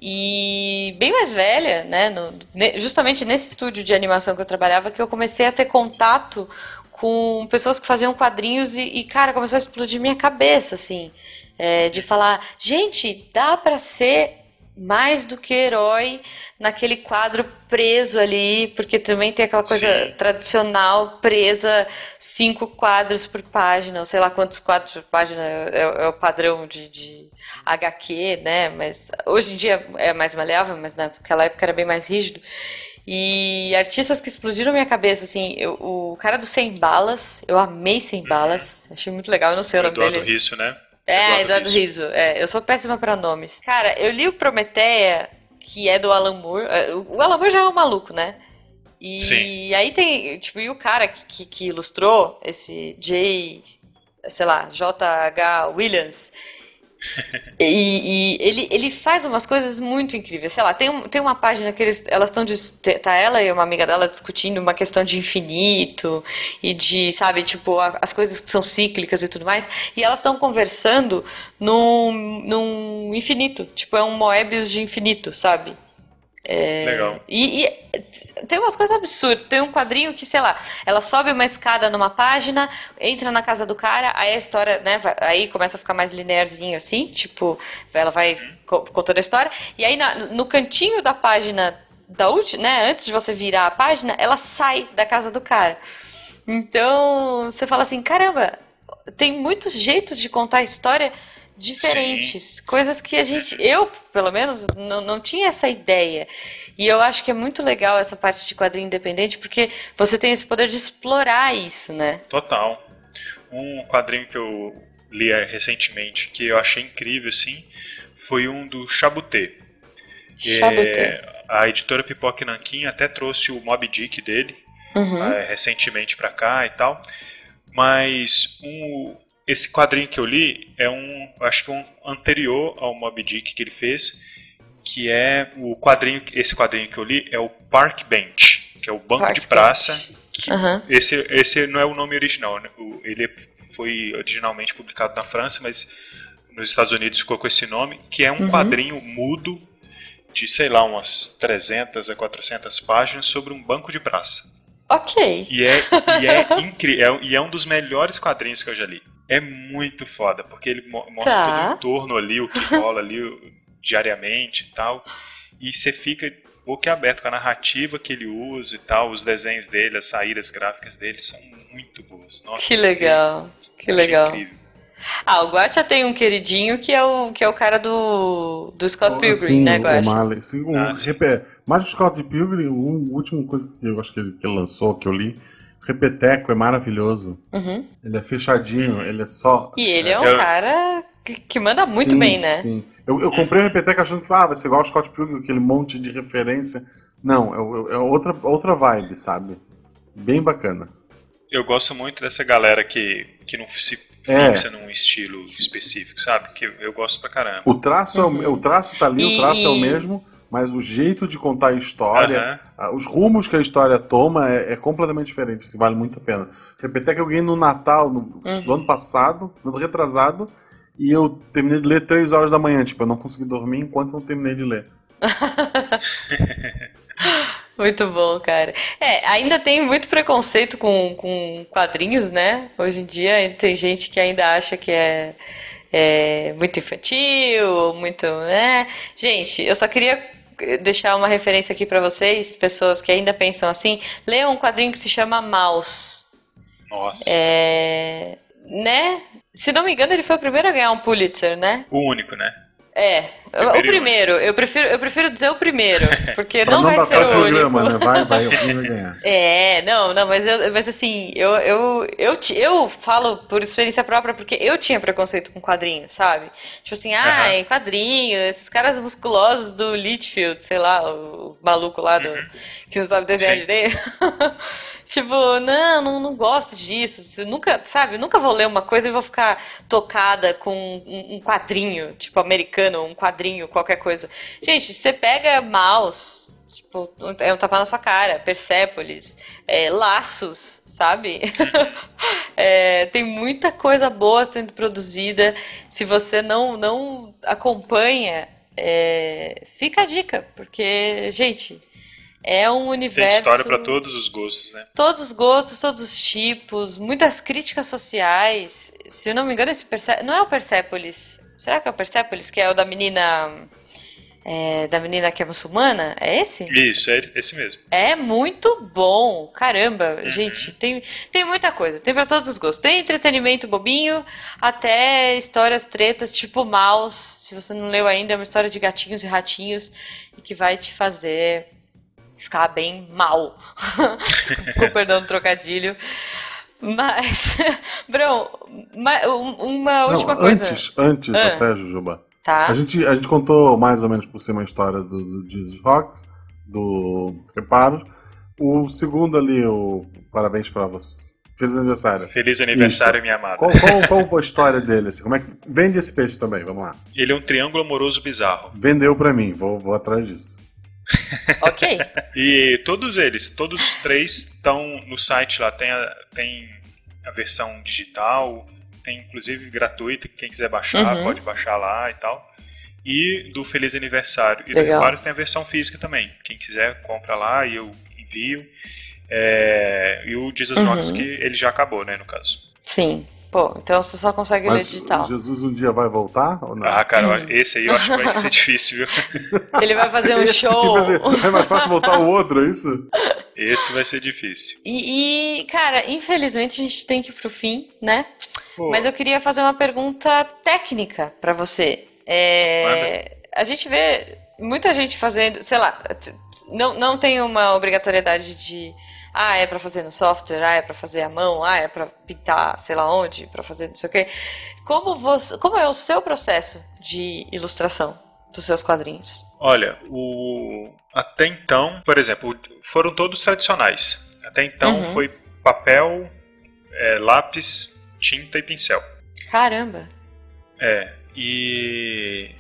E bem mais velha, né? No, justamente nesse estúdio de animação que eu trabalhava, que eu comecei a ter contato com pessoas que faziam quadrinhos e, e cara, começou a explodir minha cabeça, assim. É, de falar, gente, dá para ser mais do que herói naquele quadro preso ali, porque também tem aquela coisa Sim. tradicional presa cinco quadros por página, ou sei lá quantos quadros por página é, é o padrão de, de, HQ, né? Mas hoje em dia é mais maleável, mas naquela época era bem mais rígido. E artistas que explodiram minha cabeça, assim, eu, o cara do Sem Balas, eu amei Sem Balas, achei muito legal, eu não sei o, o nome Eduardo dele. Né? É, Eduardo, Eduardo Riso. É, eu sou péssima para nomes. Cara, eu li o Prometeia, que é do Alan Moore. É, o Alan Moore já é um maluco, né? E Sim. aí tem, tipo, e o cara que, que, que ilustrou esse J, sei lá, J.H. Williams, e, e, ele, ele faz umas coisas muito incríveis. Sei lá, tem, um, tem uma página que eles, elas estão. Tá ela e uma amiga dela discutindo uma questão de infinito e de, sabe, tipo, as coisas que são cíclicas e tudo mais. E elas estão conversando num, num infinito. Tipo, é um Moebius de infinito, sabe? É, Legal. E, e, tem umas coisas absurdas. Tem um quadrinho que, sei lá, ela sobe uma escada numa página, entra na casa do cara, aí a história, né, vai, aí começa a ficar mais linearzinho assim, tipo, ela vai contando a história, e aí na, no cantinho da página da última, né, antes de você virar a página, ela sai da casa do cara. Então, você fala assim, caramba, tem muitos jeitos de contar a história diferentes, Sim. coisas que a gente, eu pelo menos, não, não tinha essa ideia. E eu acho que é muito legal essa parte de quadrinho independente, porque você tem esse poder de explorar isso, né? Total. Um quadrinho que eu li recentemente, que eu achei incrível, assim, foi um do Chabuté. Chabuté. É, a editora Pipoque Nankin até trouxe o Mob Dick dele uhum. é, recentemente para cá e tal. Mas um, esse quadrinho que eu li é um, acho que um anterior ao Moby Dick que ele fez, que é o quadrinho, esse quadrinho que eu li é o Park Bench, que é o banco Park de praça. Uhum. esse, esse não é o nome original, né? ele foi originalmente publicado na França, mas nos Estados Unidos ficou com esse nome, que é um uhum. quadrinho mudo de, sei lá, umas 300 a 400 páginas sobre um banco de praça. Ok. E é, e é *laughs* incrível, é, e é um dos melhores quadrinhos que eu já li é muito foda, porque ele mostra tá. todo o entorno ali, o que rola ali diariamente e tal. E você fica boquiaberto com a narrativa que ele usa e tal, os desenhos dele, as saídas gráficas dele são muito boas. Nossa, que legal, que legal. Incrível. Ah, o Guacha tem um queridinho que é o, que é o cara do, do Scott Pilgrim, sim, né, Guacha? O Marley. Sim, o, ah, mais do Scott Pilgrim, o último coisa que eu acho que ele, que ele lançou, que eu li, Repeteco é maravilhoso. Uhum. Ele é fechadinho, ele é só. E ele é, é um eu... cara que, que, manda muito sim, bem, né? Sim. Eu, eu comprei o Repeteco achando que ah, vai ser igual o Scott Pilgrim, aquele monte de referência. Não, é, é, outra, outra vibe, sabe? Bem bacana. Eu gosto muito dessa galera que, que não se é. fixa é. num estilo específico, sabe? Que eu gosto pra caramba. O traço, uhum. é o, o traço tá ali, e... o traço é o mesmo mas o jeito de contar a história, uhum. os rumos que a história toma é, é completamente diferente, assim, vale muito a pena. Repetir que eu ganhei no Natal, no, uhum. do ano passado, no ano retrasado, e eu terminei de ler 3 horas da manhã, tipo, eu não consegui dormir enquanto não terminei de ler. *laughs* Muito bom, cara. É, ainda tem muito preconceito com, com quadrinhos, né? Hoje em dia tem gente que ainda acha que é, é muito infantil, muito, né? Gente, eu só queria deixar uma referência aqui para vocês, pessoas que ainda pensam assim. Leiam um quadrinho que se chama Mouse. Nossa. É, né? Se não me engano, ele foi o primeiro a ganhar um Pulitzer, né? O único, né? É, o primeiro. Eu prefiro, eu prefiro dizer o primeiro, *laughs* porque não, não vai ser o, programa, único. né? Vai, vai, *laughs* vai ganhar. É, não, não, mas, eu, mas assim, eu, eu, eu, eu falo por experiência própria, porque eu tinha preconceito com quadrinho, sabe? Tipo assim, ai, uhum. quadrinho, esses caras musculosos do Litchfield, sei lá, o maluco lá do, uhum. que não sabe desenhar direito. *laughs* Tipo, não, não, não gosto disso. Eu nunca, sabe, nunca vou ler uma coisa e vou ficar tocada com um, um quadrinho, tipo, americano, um quadrinho, qualquer coisa. Gente, você pega mouse, tipo, é um tapa na sua cara, Persepolis, é, laços, sabe? *laughs* é, tem muita coisa boa sendo produzida. Se você não, não acompanha, é, fica a dica, porque, gente é um universo. Tem história para todos os gostos, né? Todos os gostos, todos os tipos, muitas críticas sociais. Se eu não me engano, esse Perse... não é o Persepolis. Será que é o Persepolis? Que é o da menina. É, da menina que é muçulmana? É esse? Isso, é esse mesmo. É muito bom. Caramba, uhum. gente, tem, tem muita coisa. Tem para todos os gostos. Tem entretenimento bobinho, até histórias tretas, tipo Mouse. Se você não leu ainda, é uma história de gatinhos e ratinhos e que vai te fazer ficar bem mal. Com perdão do trocadilho. Mas, *laughs* Brão, uma última Não, coisa. Antes, antes ah. até, Jujuba. Tá. A gente, a gente contou mais ou menos por cima a história do, do Jesus Rocks, do Reparos. O segundo ali, o Parabéns para você. Feliz aniversário. Feliz aniversário, Isso. minha amada. Qual, qual, qual a história dele? Assim? Como é que... Vende esse peixe também, vamos lá. Ele é um triângulo amoroso bizarro. Vendeu para mim, vou, vou atrás disso. *laughs* ok. e todos eles, todos os três estão no site lá. Tem a, tem a versão digital, tem inclusive gratuita, quem quiser baixar, uhum. pode baixar lá e tal. E do Feliz Aniversário. E Legal. do Reparos tem a versão física também. Quem quiser, compra lá e eu envio. É, e o Jesus uhum. Rocks, que ele já acabou, né, no caso. Sim. Pô, então você só consegue Mas ler digital. Jesus um dia vai voltar ou não? Ah, cara, *laughs* esse aí eu acho que vai ser difícil, viu? *laughs* Ele vai fazer um esse show. Ser, é mais fácil voltar o outro, é isso? *laughs* Esse vai ser difícil. E, e, cara, infelizmente a gente tem que ir pro fim, né? Pô. Mas eu queria fazer uma pergunta técnica para você. É, a gente vê muita gente fazendo, sei lá, não, não tem uma obrigatoriedade de ah, é para fazer no software, ah, é para fazer à mão, ah, é para pintar, sei lá onde, para fazer não sei o quê. Como você, como é o seu processo de ilustração dos seus quadrinhos? Olha, o até então, por exemplo, foram todos tradicionais. Até então uhum. foi papel, é, lápis, tinta e pincel. Caramba. É, e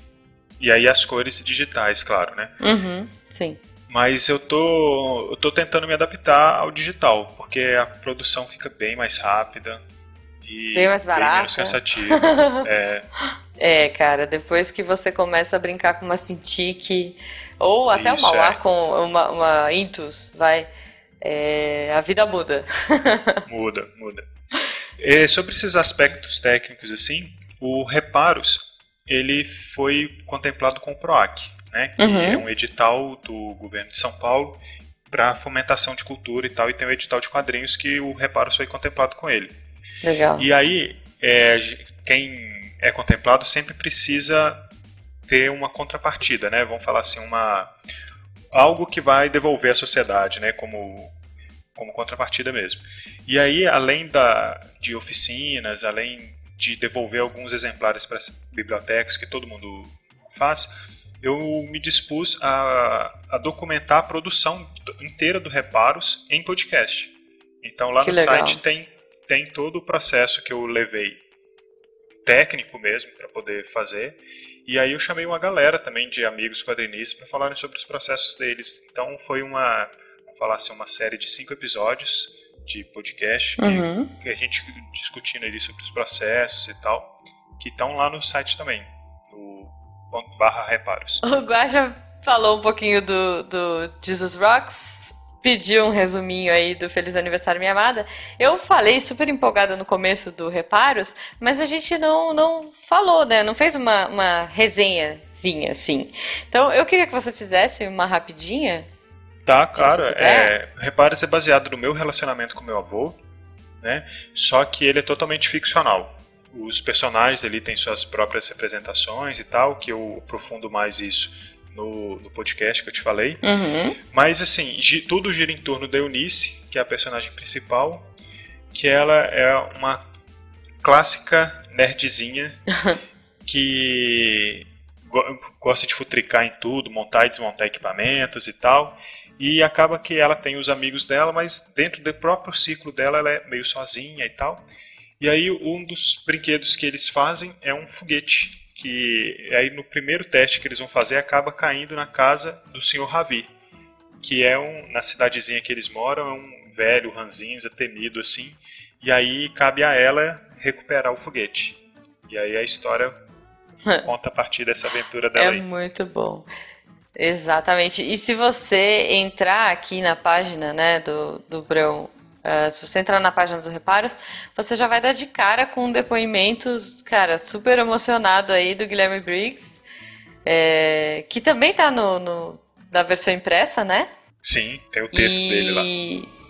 e aí as cores digitais, claro, né? Uhum, sim. Mas eu tô, eu tô tentando me adaptar ao digital, porque a produção fica bem mais rápida e bem mais barata. Bem menos cansativa. *laughs* é. é, cara, depois que você começa a brincar com uma Cintiq ou até Isso, uma lá é. com uma, uma Intus, vai, é, a vida muda. *laughs* muda, muda. E sobre esses aspectos técnicos assim, o Reparos ele foi contemplado com o PROAC né, que uhum. é um edital do governo de São Paulo para fomentação de cultura e tal, e tem um edital de quadrinhos que o reparo foi contemplado com ele. Legal. E aí, é, quem é contemplado sempre precisa ter uma contrapartida, né? Vamos falar assim, uma algo que vai devolver à sociedade, né? Como como contrapartida mesmo. E aí, além da, de oficinas, além de devolver alguns exemplares para as bibliotecas que todo mundo faz, eu me dispus a, a documentar a produção inteira do Reparos em podcast. Então lá que no legal. site tem, tem todo o processo que eu levei técnico mesmo para poder fazer. E aí eu chamei uma galera também de amigos quadrinistas para falarem sobre os processos deles. Então foi uma, vamos falar assim, uma série de cinco episódios de podcast uhum. que, que a gente discutindo ali sobre os processos e tal, que estão lá no site também barra reparos. O Guaja falou um pouquinho do, do Jesus Rocks, pediu um resuminho aí do Feliz Aniversário Minha Amada. Eu falei super empolgada no começo do Reparos, mas a gente não, não falou, né? Não fez uma, uma resenhazinha assim. Então eu queria que você fizesse uma rapidinha. Tá, claro. É, Reparos é baseado no meu relacionamento com meu avô, né? Só que ele é totalmente ficcional. Os personagens ali têm suas próprias representações e tal, que eu aprofundo mais isso no, no podcast que eu te falei. Uhum. Mas assim, tudo gira em torno da Eunice, que é a personagem principal, que ela é uma clássica nerdzinha *laughs* que gosta de futricar em tudo, montar e desmontar equipamentos e tal. E acaba que ela tem os amigos dela, mas dentro do próprio ciclo dela ela é meio sozinha e tal. E aí um dos brinquedos que eles fazem é um foguete, que aí no primeiro teste que eles vão fazer acaba caindo na casa do Sr. Ravi, que é um na cidadezinha que eles moram, é um velho ranzinza temido assim. E aí cabe a ela recuperar o foguete. E aí a história *laughs* conta a partir dessa aventura dela. É aí. muito bom. Exatamente. E se você entrar aqui na página né, do, do Brão, uh, se você entrar na página do Reparos, você já vai dar de cara com depoimentos, cara, super emocionado aí do Guilherme Briggs, é, que também tá no, no, na versão impressa, né? Sim, tem o texto e... dele lá.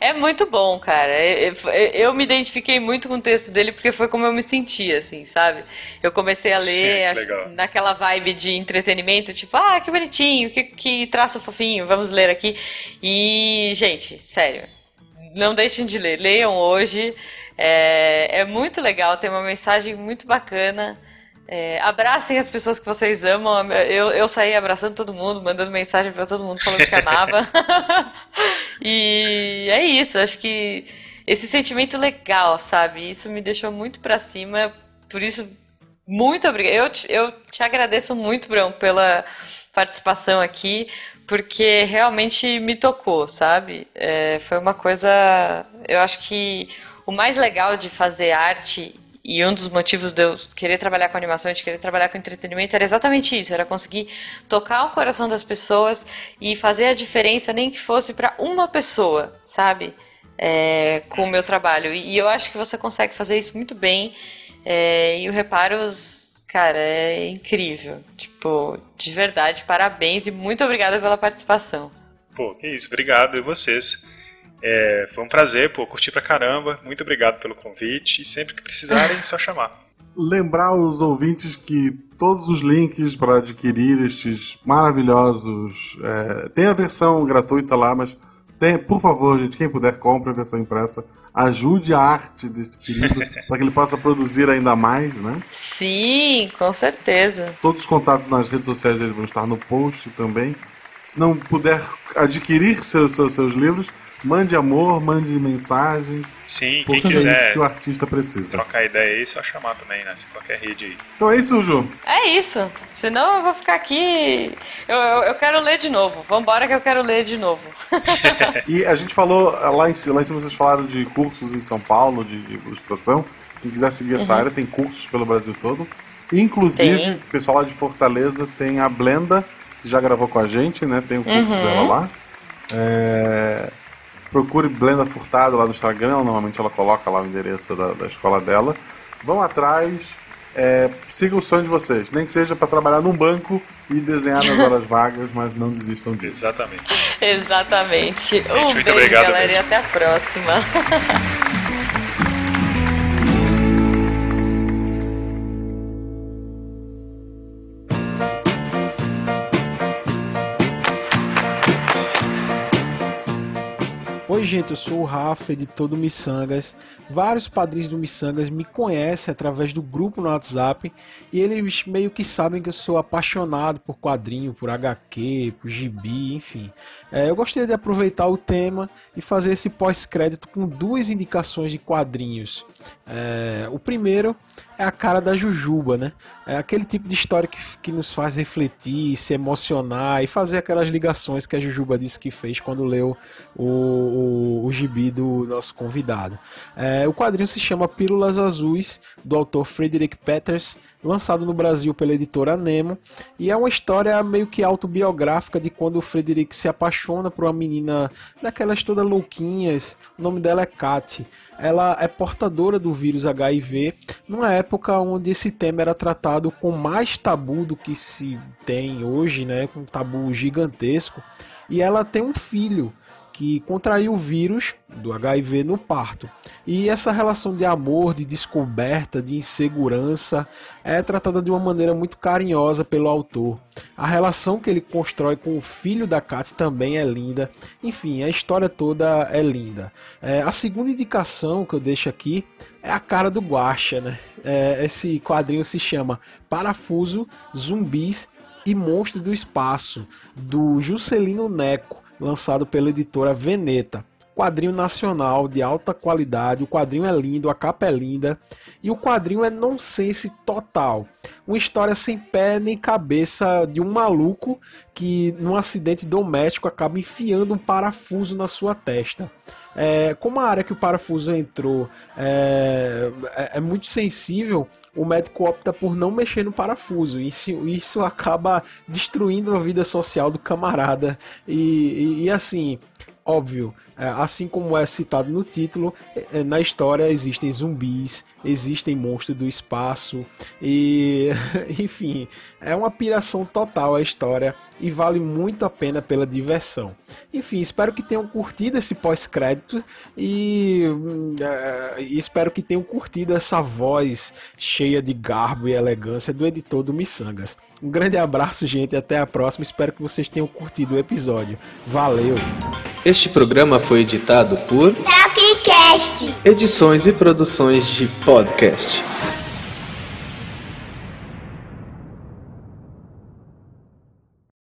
É muito bom, cara. Eu, eu, me identifiquei muito com o texto dele porque foi como eu me sentia, assim, sabe? Eu comecei a ler naquela vibe de entretenimento, tipo, ah, que bonitinho, que, que traço fofinho, vamos ler aqui. E, gente, sério, não deixem de ler. Leiam hoje. É, é muito legal, tem uma mensagem muito bacana. É, abracem as pessoas que vocês amam. Eu, eu saí abraçando todo mundo, mandando mensagem para todo mundo falando que amava. *laughs* e é isso, acho que esse sentimento legal, sabe? Isso me deixou muito para cima. Por isso, muito obrigada. Eu, te, eu te agradeço muito, Brão, pela participação aqui, porque realmente me tocou, sabe? É, foi uma coisa. Eu acho que o mais legal de fazer arte e um dos motivos de eu querer trabalhar com animação, de querer trabalhar com entretenimento, era exatamente isso: era conseguir tocar o coração das pessoas e fazer a diferença, nem que fosse para uma pessoa, sabe? É, com o meu trabalho. E, eu acho que você consegue fazer isso muito bem. É, e o Reparos, cara, é incrível. Tipo, de verdade, parabéns e muito obrigada pela participação. Pô, que isso, obrigado e vocês. É, foi um prazer, pô, curti pra caramba. Muito obrigado pelo convite. E sempre que precisarem, só chamar. Lembrar os ouvintes que todos os links para adquirir estes maravilhosos. É, tem a versão gratuita lá, mas tem, por favor, gente, quem puder, compre a versão impressa. Ajude a arte desse querido *laughs* para que ele possa produzir ainda mais, né? Sim, com certeza. Todos os contatos nas redes sociais dele vão estar no post também. Se não puder adquirir seus, seus, seus livros, Mande amor, mande mensagens. Sim, quem quiser. É isso que o artista precisa. Trocar ideia aí, só chamar também, né? Se qualquer rede aí. Então é isso, Ju. É isso. Senão eu vou ficar aqui. Eu, eu, eu quero ler de novo. Vambora que eu quero ler de novo. *laughs* e a gente falou, lá em, lá em cima vocês falaram de cursos em São Paulo, de, de ilustração. Quem quiser seguir essa uhum. área, tem cursos pelo Brasil todo. Inclusive, o pessoal lá de Fortaleza tem a Blenda, que já gravou com a gente, né? Tem o curso uhum. dela lá. É... Procure Blenda Furtado lá no Instagram, normalmente ela coloca lá o endereço da, da escola dela. Vão atrás, é, siga o sonho de vocês. Nem que seja para trabalhar num banco e desenhar nas horas *laughs* vagas, mas não desistam disso. Exatamente. Exatamente. Um beijo, obrigado, galera, mesmo. e até a próxima. *laughs* Oi, gente, eu sou o Rafa, editor do Missangas. Vários padrinhos do Missangas me conhecem através do grupo no WhatsApp e eles meio que sabem que eu sou apaixonado por quadrinho, por HQ, por gibi, enfim. É, eu gostaria de aproveitar o tema e fazer esse pós-crédito com duas indicações de quadrinhos. É, o primeiro é a cara da Jujuba, né? É aquele tipo de história que, que nos faz refletir, se emocionar e fazer aquelas ligações que a Jujuba disse que fez quando leu o, o, o gibi do nosso convidado. É, o quadrinho se chama Pílulas Azuis, do autor Frederick Peters, lançado no Brasil pela editora Nemo, e é uma história meio que autobiográfica de quando o Frederick se apaixona por uma menina daquelas todas louquinhas, o nome dela é Kat ela é portadora do vírus HIV numa época onde esse tema era tratado com mais tabu do que se tem hoje, né, com um tabu gigantesco. E ela tem um filho que contraiu o vírus do HIV no parto. E essa relação de amor, de descoberta, de insegurança é tratada de uma maneira muito carinhosa pelo autor. A relação que ele constrói com o filho da Kat também é linda. Enfim, a história toda é linda. É, a segunda indicação que eu deixo aqui é a cara do Guacha, né? É, esse quadrinho se chama Parafuso, Zumbis e Monstro do Espaço, do Juscelino Neco, lançado pela editora Veneta quadrinho nacional de alta qualidade. O quadrinho é lindo, a capa é linda e o quadrinho é nonsense total. Uma história sem pé nem cabeça de um maluco que, num acidente doméstico, acaba enfiando um parafuso na sua testa. É, como a área que o parafuso entrou é, é, é, muito sensível, o médico opta por não mexer no parafuso. Isso, isso *laughs* acaba destruindo a vida social do camarada. E, e, e assim, óbvio, é, assim como é citado no título, é, na história existem zumbis, existem monstros do espaço e, *laughs* enfim, é uma piração total a história e vale muito a pena pela diversão. Enfim, espero que tenham curtido esse pós-crédito e, uh, espero que tenham curtido essa voz cheia de garbo e elegância do editor do Missangas. Um grande abraço, gente, até a próxima. Espero que vocês tenham curtido o episódio. Valeu! Este programa foi editado por Tapcast. Edições e produções de podcast.